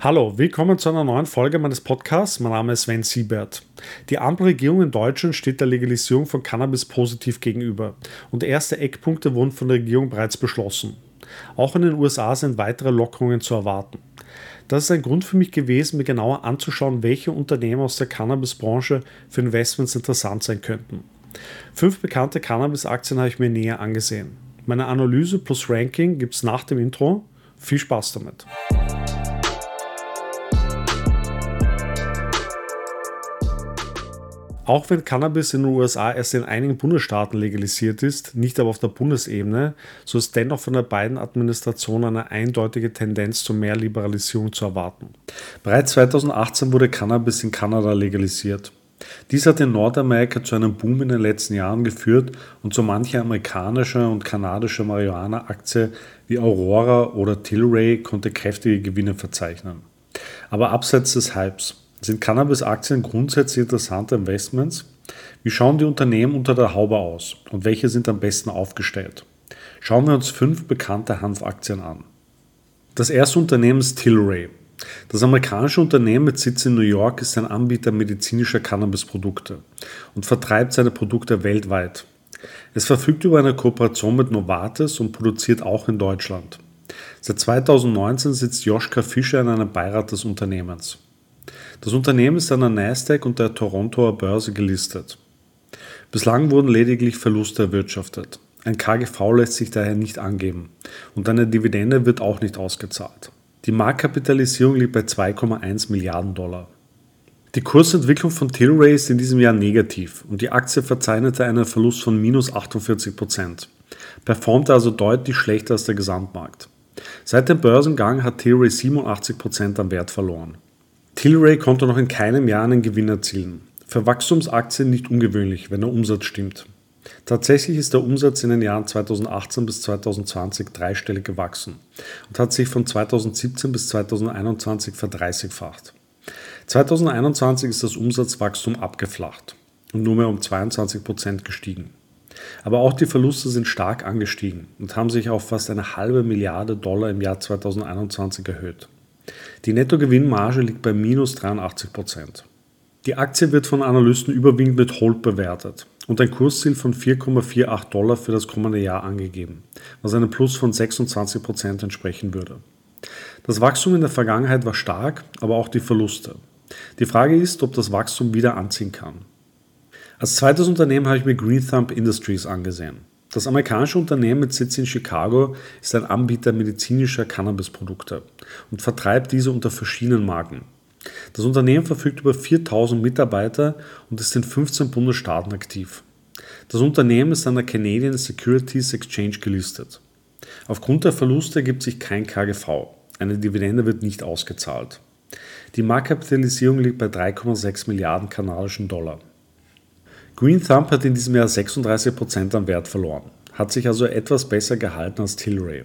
Hallo, willkommen zu einer neuen Folge meines Podcasts. Mein Name ist Sven Siebert. Die Ampelregierung in Deutschland steht der Legalisierung von Cannabis positiv gegenüber und erste Eckpunkte wurden von der Regierung bereits beschlossen. Auch in den USA sind weitere Lockerungen zu erwarten. Das ist ein Grund für mich gewesen, mir genauer anzuschauen, welche Unternehmen aus der Cannabisbranche für Investments interessant sein könnten. Fünf bekannte Cannabis-Aktien habe ich mir näher angesehen. Meine Analyse plus Ranking gibt es nach dem Intro. Viel Spaß damit. Auch wenn Cannabis in den USA erst in einigen Bundesstaaten legalisiert ist, nicht aber auf der Bundesebene, so ist dennoch von der beiden Administrationen eine eindeutige Tendenz zu mehr Liberalisierung zu erwarten. Bereits 2018 wurde Cannabis in Kanada legalisiert. Dies hat in Nordamerika zu einem Boom in den letzten Jahren geführt und so manche amerikanische und kanadische Marihuana-Aktie wie Aurora oder Tilray konnte kräftige Gewinne verzeichnen. Aber abseits des Hypes. Sind Cannabis-Aktien grundsätzlich interessante Investments? Wie schauen die Unternehmen unter der Haube aus und welche sind am besten aufgestellt? Schauen wir uns fünf bekannte Hanfaktien an. Das erste Unternehmen ist Tilray. Das amerikanische Unternehmen mit Sitz in New York ist ein Anbieter medizinischer Cannabisprodukte und vertreibt seine Produkte weltweit. Es verfügt über eine Kooperation mit Novartis und produziert auch in Deutschland. Seit 2019 sitzt Joschka Fischer in einem Beirat des Unternehmens. Das Unternehmen ist an der Nasdaq und der Torontoer Börse gelistet. Bislang wurden lediglich Verluste erwirtschaftet. Ein KGV lässt sich daher nicht angeben und eine Dividende wird auch nicht ausgezahlt. Die Marktkapitalisierung liegt bei 2,1 Milliarden Dollar. Die Kursentwicklung von Tilray ist in diesem Jahr negativ und die Aktie verzeichnete einen Verlust von minus 48 Prozent, performte also deutlich schlechter als der Gesamtmarkt. Seit dem Börsengang hat Tilray 87 Prozent am Wert verloren. Tilray konnte noch in keinem Jahr einen Gewinn erzielen. Für Wachstumsaktien nicht ungewöhnlich, wenn der Umsatz stimmt. Tatsächlich ist der Umsatz in den Jahren 2018 bis 2020 dreistellig gewachsen und hat sich von 2017 bis 2021 verdreißigfacht. 2021 ist das Umsatzwachstum abgeflacht und nur mehr um 22 Prozent gestiegen. Aber auch die Verluste sind stark angestiegen und haben sich auf fast eine halbe Milliarde Dollar im Jahr 2021 erhöht. Die Nettogewinnmarge liegt bei minus 83 Prozent. Die Aktie wird von Analysten überwiegend mit Hold bewertet und ein Kursziel von 4,48 Dollar für das kommende Jahr angegeben, was einem Plus von 26 Prozent entsprechen würde. Das Wachstum in der Vergangenheit war stark, aber auch die Verluste. Die Frage ist, ob das Wachstum wieder anziehen kann. Als zweites Unternehmen habe ich mir Green Thumb Industries angesehen. Das amerikanische Unternehmen mit Sitz in Chicago ist ein Anbieter medizinischer Cannabisprodukte und vertreibt diese unter verschiedenen Marken. Das Unternehmen verfügt über 4000 Mitarbeiter und ist in 15 Bundesstaaten aktiv. Das Unternehmen ist an der Canadian Securities Exchange gelistet. Aufgrund der Verluste ergibt sich kein KGV. Eine Dividende wird nicht ausgezahlt. Die Marktkapitalisierung liegt bei 3,6 Milliarden kanadischen Dollar. Green Thumb hat in diesem Jahr 36% an Wert verloren, hat sich also etwas besser gehalten als Tilray.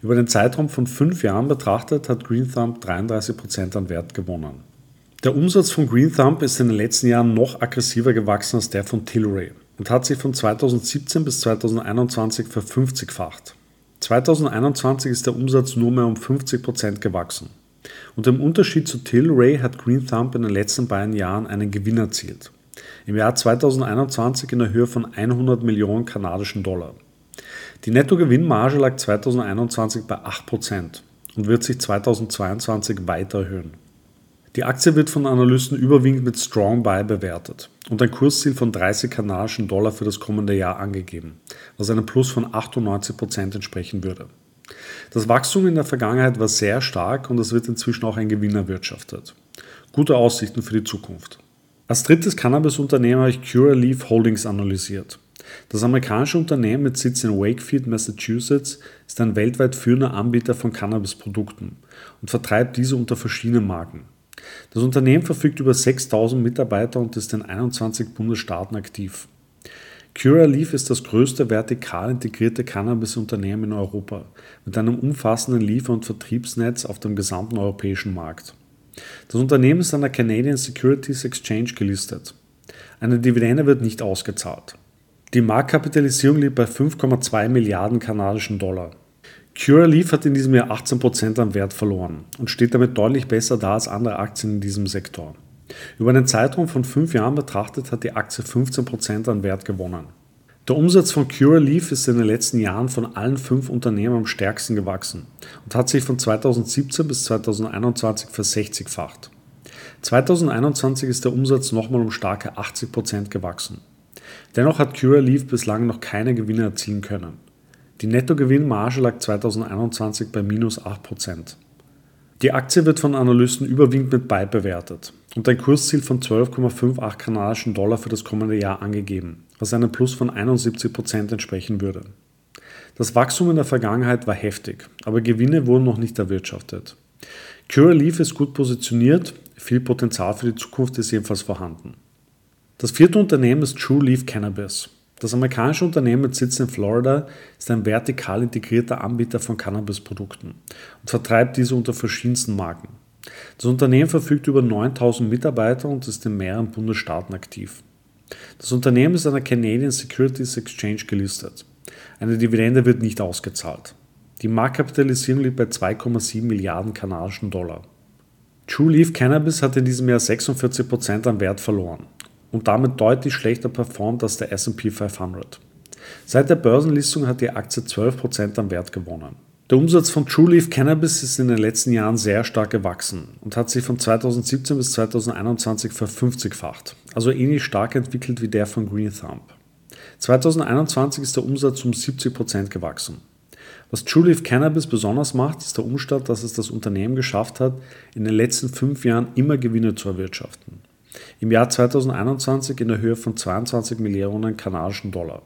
Über den Zeitraum von fünf Jahren betrachtet hat Green Thumb 33% an Wert gewonnen. Der Umsatz von Green Thumb ist in den letzten Jahren noch aggressiver gewachsen als der von Tilray und hat sich von 2017 bis 2021 verfünfzigfacht. 2021 ist der Umsatz nur mehr um 50% gewachsen. Und im Unterschied zu Tilray hat Green Thumb in den letzten beiden Jahren einen Gewinn erzielt. Im Jahr 2021 in der Höhe von 100 Millionen kanadischen Dollar. Die Nettogewinnmarge lag 2021 bei 8% und wird sich 2022 weiter erhöhen. Die Aktie wird von Analysten überwiegend mit Strong Buy bewertet und ein Kursziel von 30 kanadischen Dollar für das kommende Jahr angegeben, was einem Plus von 98% entsprechen würde. Das Wachstum in der Vergangenheit war sehr stark und es wird inzwischen auch ein Gewinn erwirtschaftet. Gute Aussichten für die Zukunft. Als drittes Cannabis-Unternehmen habe ich Curaleaf Holdings analysiert. Das amerikanische Unternehmen mit Sitz in Wakefield, Massachusetts, ist ein weltweit führender Anbieter von Cannabisprodukten und vertreibt diese unter verschiedenen Marken. Das Unternehmen verfügt über 6000 Mitarbeiter und ist in 21 Bundesstaaten aktiv. Curaleaf ist das größte vertikal integrierte Cannabis-Unternehmen in Europa mit einem umfassenden Liefer- und Vertriebsnetz auf dem gesamten europäischen Markt. Das Unternehmen ist an der Canadian Securities Exchange gelistet. Eine Dividende wird nicht ausgezahlt. Die Marktkapitalisierung liegt bei 5,2 Milliarden kanadischen Dollar. Curaleaf hat in diesem Jahr 18% an Wert verloren und steht damit deutlich besser da als andere Aktien in diesem Sektor. Über einen Zeitraum von fünf Jahren betrachtet hat die Aktie 15% an Wert gewonnen. Der Umsatz von Curaleaf ist in den letzten Jahren von allen fünf Unternehmen am stärksten gewachsen und hat sich von 2017 bis 2021 versechzigfacht. 2021 ist der Umsatz nochmal um starke 80% gewachsen. Dennoch hat Curaleaf bislang noch keine Gewinne erzielen können. Die Nettogewinnmarge lag 2021 bei minus 8%. Die Aktie wird von Analysten überwiegend mit Buy bewertet und ein Kursziel von 12,58 kanadischen Dollar für das kommende Jahr angegeben, was einem Plus von 71% entsprechen würde. Das Wachstum in der Vergangenheit war heftig, aber Gewinne wurden noch nicht erwirtschaftet. Curaleaf ist gut positioniert, viel Potenzial für die Zukunft ist jedenfalls vorhanden. Das vierte Unternehmen ist True Leaf Cannabis. Das amerikanische Unternehmen mit Sitz in Florida ist ein vertikal integrierter Anbieter von Cannabisprodukten und vertreibt diese unter verschiedensten Marken. Das Unternehmen verfügt über 9000 Mitarbeiter und ist in mehreren Bundesstaaten aktiv. Das Unternehmen ist an der Canadian Securities Exchange gelistet. Eine Dividende wird nicht ausgezahlt. Die Marktkapitalisierung liegt bei 2,7 Milliarden kanadischen Dollar. True Leaf Cannabis hat in diesem Jahr 46% an Wert verloren und damit deutlich schlechter performt als der SP 500. Seit der Börsenlistung hat die Aktie 12% an Wert gewonnen. Der Umsatz von TrueLeaf Cannabis ist in den letzten Jahren sehr stark gewachsen und hat sich von 2017 bis 2021 verfünfzigfacht, also ähnlich stark entwickelt wie der von Green Thumb. 2021 ist der Umsatz um 70% gewachsen. Was TrueLeaf Cannabis besonders macht, ist der Umstand, dass es das Unternehmen geschafft hat, in den letzten fünf Jahren immer Gewinne zu erwirtschaften. Im Jahr 2021 in der Höhe von 22 Millionen kanadischen Dollar.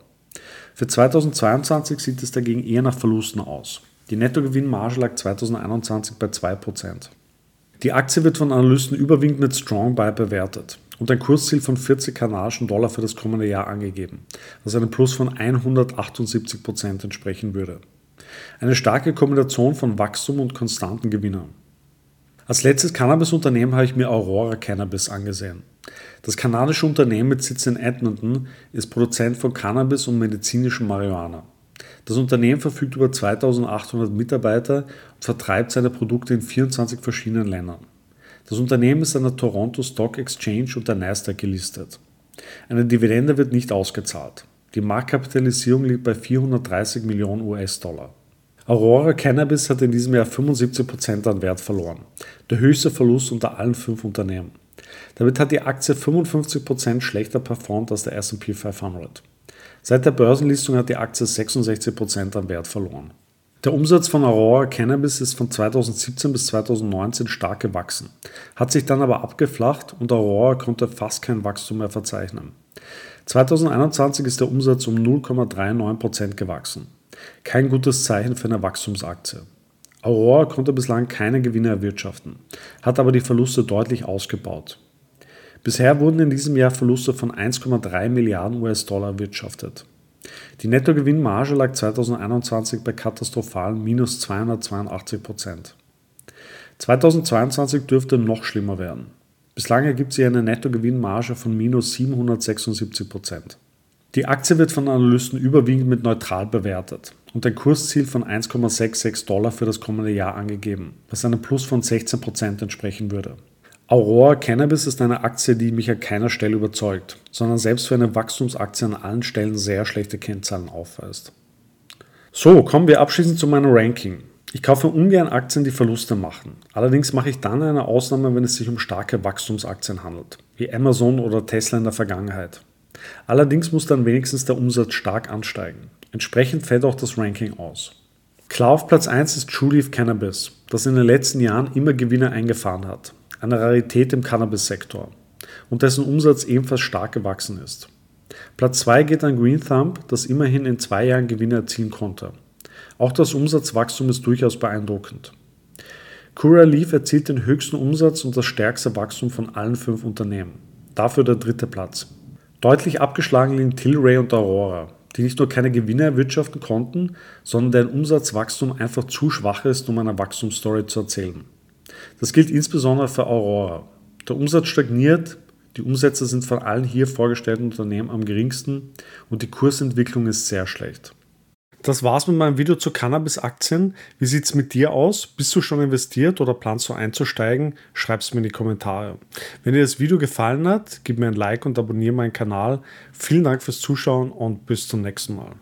Für 2022 sieht es dagegen eher nach Verlusten aus. Die Nettogewinnmarge lag 2021 bei 2%. Die Aktie wird von Analysten überwiegend mit Strong Buy bewertet und ein Kursziel von 40 kanadischen Dollar für das kommende Jahr angegeben, was einem Plus von 178% entsprechen würde. Eine starke Kombination von Wachstum und konstanten Gewinnern. Als letztes Cannabis-Unternehmen habe ich mir Aurora Cannabis angesehen. Das kanadische Unternehmen mit Sitz in Edmonton ist Produzent von Cannabis und medizinischem Marihuana. Das Unternehmen verfügt über 2800 Mitarbeiter und vertreibt seine Produkte in 24 verschiedenen Ländern. Das Unternehmen ist an der Toronto Stock Exchange und der Nasdaq gelistet. Eine Dividende wird nicht ausgezahlt. Die Marktkapitalisierung liegt bei 430 Millionen US-Dollar. Aurora Cannabis hat in diesem Jahr 75% an Wert verloren, der höchste Verlust unter allen fünf Unternehmen. Damit hat die Aktie 55% schlechter performt als der SP 500. Seit der Börsenlistung hat die Aktie 66% an Wert verloren. Der Umsatz von Aurora Cannabis ist von 2017 bis 2019 stark gewachsen, hat sich dann aber abgeflacht und Aurora konnte fast kein Wachstum mehr verzeichnen. 2021 ist der Umsatz um 0,39% gewachsen. Kein gutes Zeichen für eine Wachstumsaktie. Aurora konnte bislang keine Gewinne erwirtschaften, hat aber die Verluste deutlich ausgebaut. Bisher wurden in diesem Jahr Verluste von 1,3 Milliarden US-Dollar erwirtschaftet. Die Nettogewinnmarge lag 2021 bei katastrophalen minus 282 Prozent. 2022 dürfte noch schlimmer werden. Bislang ergibt sie eine Nettogewinnmarge von minus 776 Prozent. Die Aktie wird von Analysten überwiegend mit neutral bewertet und ein Kursziel von 1,66 Dollar für das kommende Jahr angegeben, was einem Plus von 16 Prozent entsprechen würde. Aurora Cannabis ist eine Aktie, die mich an keiner Stelle überzeugt, sondern selbst für eine Wachstumsaktie an allen Stellen sehr schlechte Kennzahlen aufweist. So, kommen wir abschließend zu meinem Ranking. Ich kaufe ungern Aktien, die Verluste machen. Allerdings mache ich dann eine Ausnahme, wenn es sich um starke Wachstumsaktien handelt, wie Amazon oder Tesla in der Vergangenheit. Allerdings muss dann wenigstens der Umsatz stark ansteigen. Entsprechend fällt auch das Ranking aus. Klar auf Platz 1 ist TrueLeaf Cannabis, das in den letzten Jahren immer Gewinne eingefahren hat. Eine Rarität im Cannabis-Sektor und dessen Umsatz ebenfalls stark gewachsen ist. Platz 2 geht an Green Thumb, das immerhin in zwei Jahren Gewinne erzielen konnte. Auch das Umsatzwachstum ist durchaus beeindruckend. Cura Leaf erzielt den höchsten Umsatz und das stärkste Wachstum von allen fünf Unternehmen. Dafür der dritte Platz. Deutlich abgeschlagen liegen Tilray und Aurora, die nicht nur keine Gewinne erwirtschaften konnten, sondern deren Umsatzwachstum einfach zu schwach ist, um eine Wachstumsstory zu erzählen. Das gilt insbesondere für Aurora. Der Umsatz stagniert, die Umsätze sind von allen hier vorgestellten Unternehmen am geringsten und die Kursentwicklung ist sehr schlecht. Das war's mit meinem Video zu Cannabis-Aktien. Wie sieht's mit dir aus? Bist du schon investiert oder planst du einzusteigen? Schreib's mir in die Kommentare. Wenn dir das Video gefallen hat, gib mir ein Like und abonniere meinen Kanal. Vielen Dank fürs Zuschauen und bis zum nächsten Mal.